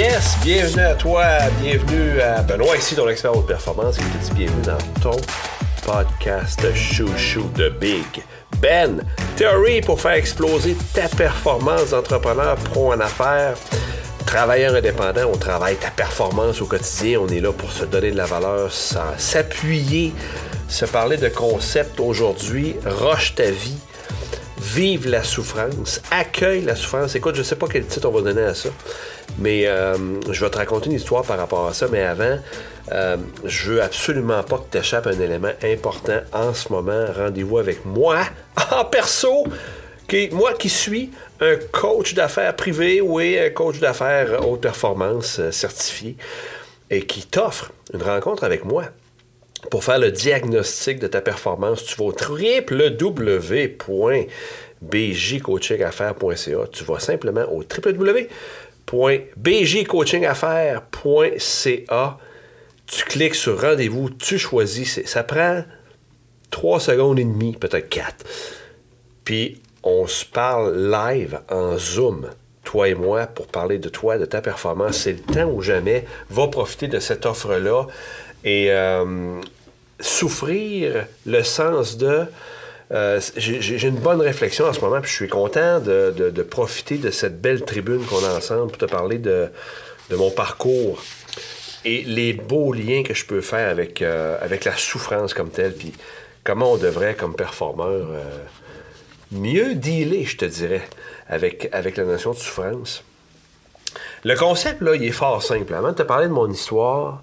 Yes, bienvenue à toi, bienvenue à Benoît ici, ton expert de performance, et je te dis bienvenue dans ton podcast chouchou de Big Ben. Theory pour faire exploser ta performance d'entrepreneur pro en affaires. Travailleur indépendant, on travaille ta performance au quotidien, on est là pour se donner de la valeur, s'appuyer, se parler de concepts aujourd'hui, roche ta vie, vive la souffrance, accueille la souffrance. Écoute, je sais pas quel titre on va donner à ça, mais euh, je vais te raconter une histoire par rapport à ça. Mais avant, euh, je veux absolument pas que tu échappes un élément important en ce moment. Rendez-vous avec moi en perso. moi qui suis un coach d'affaires privé ou un coach d'affaires haute performance euh, certifié et qui t'offre une rencontre avec moi pour faire le diagnostic de ta performance, tu vas au www.bjcoachingaffaires.ca. Tu vas simplement au www.bjcoachingaffaires.ca. Tu cliques sur rendez-vous, tu choisis. Ça prend trois secondes et demie, peut-être quatre. Puis on se parle live en Zoom toi et moi, pour parler de toi, de ta performance. C'est le temps ou jamais. Va profiter de cette offre-là et euh, souffrir le sens de... Euh, j'ai une bonne réflexion en ce moment, puis je suis content de, profiter de cette belle tribune qu'on a ensemble pour te parler de, mon parcours et les beaux liens que je peux faire avec, euh, avec la souffrance comme telle, puis comment on devrait, comme performeur, mieux dealer, je te dirais, avec, avec la notion de souffrance. Le concept, là, il est fort simple. Avant de te parler de mon histoire,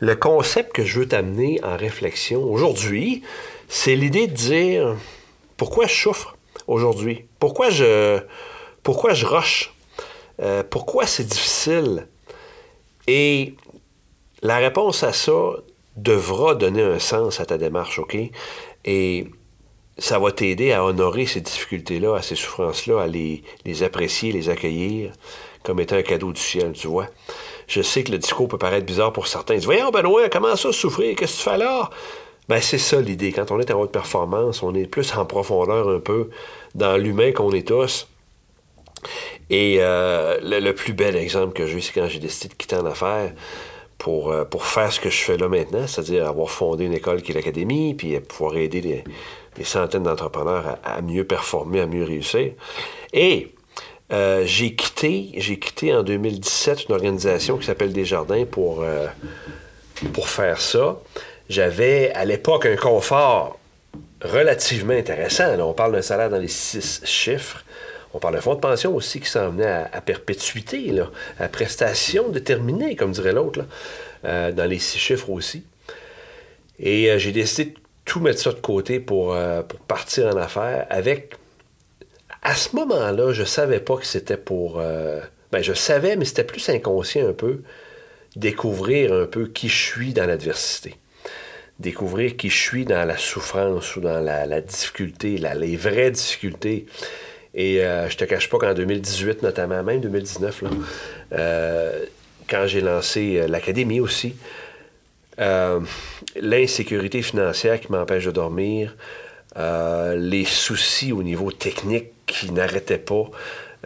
le concept que je veux t'amener en réflexion aujourd'hui, c'est l'idée de dire pourquoi je souffre aujourd'hui, pourquoi je, pourquoi je roche, euh, pourquoi c'est difficile? Et la réponse à ça devra donner un sens à ta démarche, OK? Et ça va t'aider à honorer ces difficultés-là, à ces souffrances-là, à les, les apprécier, les accueillir comme étant un cadeau du ciel, tu vois? Je sais que le discours peut paraître bizarre pour certains. Ils disent Voyons, Benoît, comment ça souffrir? Qu'est-ce que tu fais alors ben, c'est ça l'idée. Quand on est en haute performance, on est plus en profondeur un peu dans l'humain qu'on est tous. Et euh, le, plus bel exemple que j'ai, c'est quand j'ai décidé de quitter en affaires pour, euh, pour faire ce que je fais là maintenant, c'est-à-dire avoir fondé une école qui est l'Académie, puis pouvoir aider des, centaines d'entrepreneurs à, mieux performer, à mieux réussir. Et euh, j'ai quitté, j'ai quitté en 2017 une organisation qui s'appelle Desjardins pour, pour faire ça. J'avais à l'époque un confort relativement intéressant. on parle d'un salaire dans les six chiffres. On parle d'un fonds de pension aussi qui s'en venait à, perpétuité, à prestation déterminée, comme dirait l'autre, euh, dans les six chiffres aussi. Et j'ai décidé de tout mettre ça de côté pour, pour partir en affaires avec à ce moment-là, je savais pas que c'était pour. Euh, ben, je savais, mais c'était plus inconscient un peu. Découvrir un peu qui je suis dans l'adversité. Découvrir qui je suis dans la souffrance ou dans la, difficulté, les vraies difficultés. Et euh, je te cache pas qu'en 2018, notamment, même 2019, là, euh, quand j'ai lancé euh, l'académie aussi, l'insécurité financière qui m'empêche de dormir, les soucis au niveau technique qui n'arrêtait pas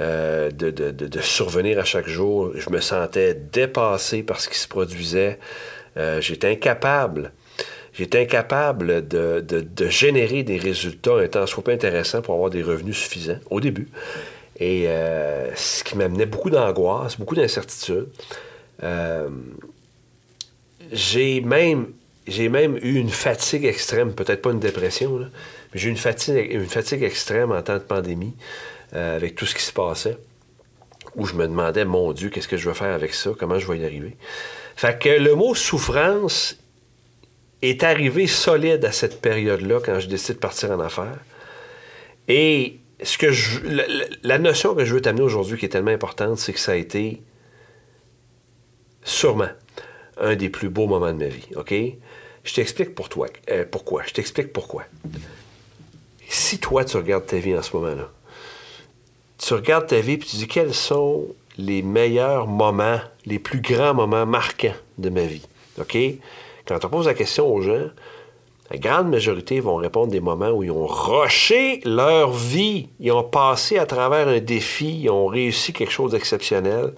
euh, de, survenir à chaque jour. Je me sentais dépassé par ce qui se produisait. Euh, j'étais incapable. J'étais incapable de, générer des résultats un temps soit pas intéressant pour avoir des revenus suffisants au début. Et euh, ce qui m'amenait beaucoup d'angoisse, beaucoup d'incertitude. j'ai même j'ai même eu une fatigue extrême, peut-être pas une dépression, là, j'ai eu une fatigue, une fatigue extrême en temps de pandémie, euh, avec tout ce qui se passait, où je me demandais, mon Dieu, qu'est-ce que je vais faire avec ça? Comment je vais y arriver? Fait que le mot souffrance est arrivé solide à cette période-là, quand je décide de partir en affaires. Et ce que je, la, notion que je veux t'amener aujourd'hui, qui est tellement importante, c'est que ça a été sûrement un des plus beaux moments de ma vie, OK? Je t'explique pour toi, euh, pourquoi. Je t'explique pourquoi si toi, tu regardes ta vie en ce moment-là, tu regardes ta vie et tu dis quels sont les meilleurs moments, les plus grands moments marquants de ma vie. OK? Quand on pose la question aux gens, la grande majorité vont répondre des moments où ils ont rushé leur vie, ils ont passé à travers un défi, ils ont réussi quelque chose d'exceptionnel.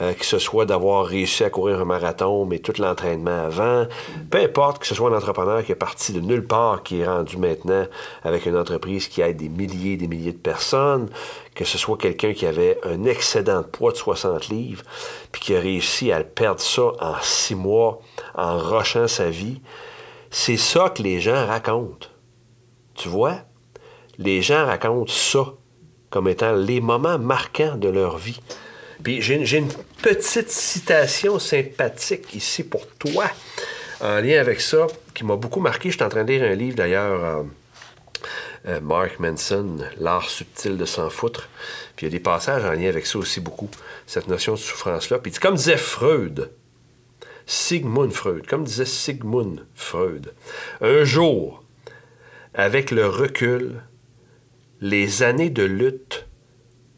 euh, que ce soit d'avoir réussi à courir un marathon, mais tout l'entraînement avant, peu importe que ce soit un entrepreneur qui est parti de nulle part, qui est rendu maintenant avec une entreprise qui aide des milliers et des milliers de personnes, que ce soit quelqu'un qui avait un excédent de poids de 60 livres, puis qui a réussi à perdre ça en six mois en rochant sa vie, c'est ça que les gens racontent. Tu vois? Les gens racontent ça comme étant les moments marquants de leur vie. Puis j'ai une petite citation sympathique ici pour toi, en lien avec ça, qui m'a beaucoup marqué. Je suis en train de lire un livre d'ailleurs, euh, euh, Mark Manson, L'art subtil de s'en foutre. Puis il y a des passages en lien avec ça aussi beaucoup, cette notion de souffrance-là. Puis comme disait Freud, Sigmund Freud, comme disait Sigmund Freud, un jour, avec le recul, les années de lutte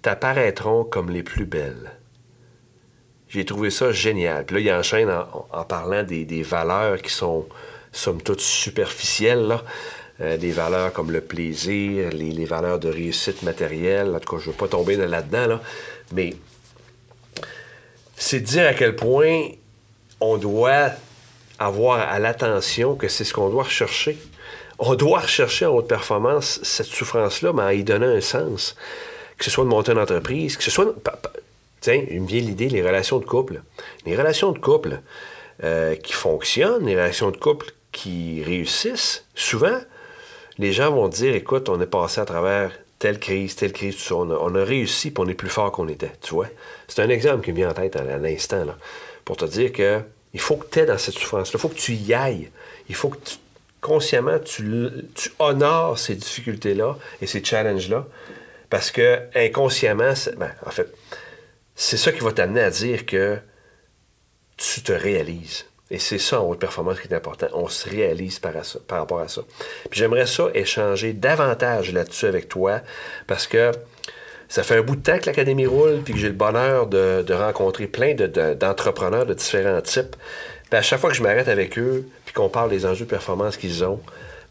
t'apparaîtront comme les plus belles. J'ai trouvé ça génial. Puis là, il enchaîne en, parlant des, valeurs qui sont, somme toute, superficielles. Euh, des valeurs comme le plaisir, les, valeurs de réussite matérielle. En tout cas, je ne veux pas tomber là-dedans, là. mais c'est dire à quel point on doit avoir à l'attention que c'est ce qu'on doit rechercher on doit rechercher en haute performance cette souffrance-là, mais à y donner un sens. Que ce soit de monter une entreprise, que ce soit. Tiens, il me vient l'idée, les relations de couple. Les relations de couple euh, qui fonctionnent, les relations de couple qui réussissent, souvent, les gens vont dire écoute, on est passé à travers telle crise, telle crise, tout ça. On a, réussi, puis on est plus fort qu'on était. Tu vois? C'est un exemple qui me vient en tête à, l'instant, là, pour te dire que il faut que tu aies dans cette souffrance-là. Il faut que tu y ailles. Il faut que tu consciemment, tu, honores ces difficultés-là et ces challenges-là, parce que inconsciemment, ben, en fait, c'est ça qui va t'amener à dire que tu te réalises. Et c'est ça en haute performance qui est important. On se réalise par rapport à ça. Puis j'aimerais ça échanger davantage là-dessus avec toi parce que ça fait un bout de temps que l'Académie roule puis que j'ai le bonheur de, rencontrer plein d'entrepreneurs de, différents types. Puis à chaque fois que je m'arrête avec eux, puis qu'on parle des enjeux de performance qu'ils ont,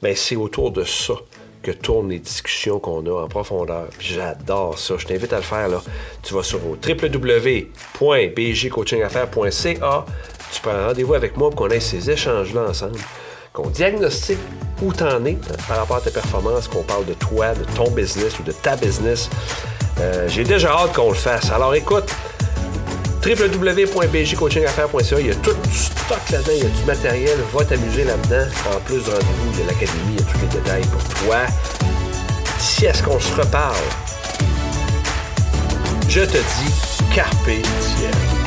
mais ben, c'est autour de ça que tournent les discussions qu'on a en profondeur. J'adore ça. Je t'invite à le faire. Là. Tu vas sur www.bjcoachingaffaires.ca. Tu prends rendez-vous avec moi pour qu'on ait ces échanges-là ensemble. Qu'on diagnostique où tu en es par rapport à tes performances, qu'on parle de toi, de ton business ou de ta business. Euh, j'ai déjà hâte qu'on le fasse. Alors écoute, www.bjcoachingaffaires.ca. Il y a tout du stock là-dedans, il y a du matériel. Va t'amuser là-dedans. En plus de rendez-vous de l'académie, il y a tous les détails pour toi. Si est-ce qu'on se reparle, je te dis carpe diem.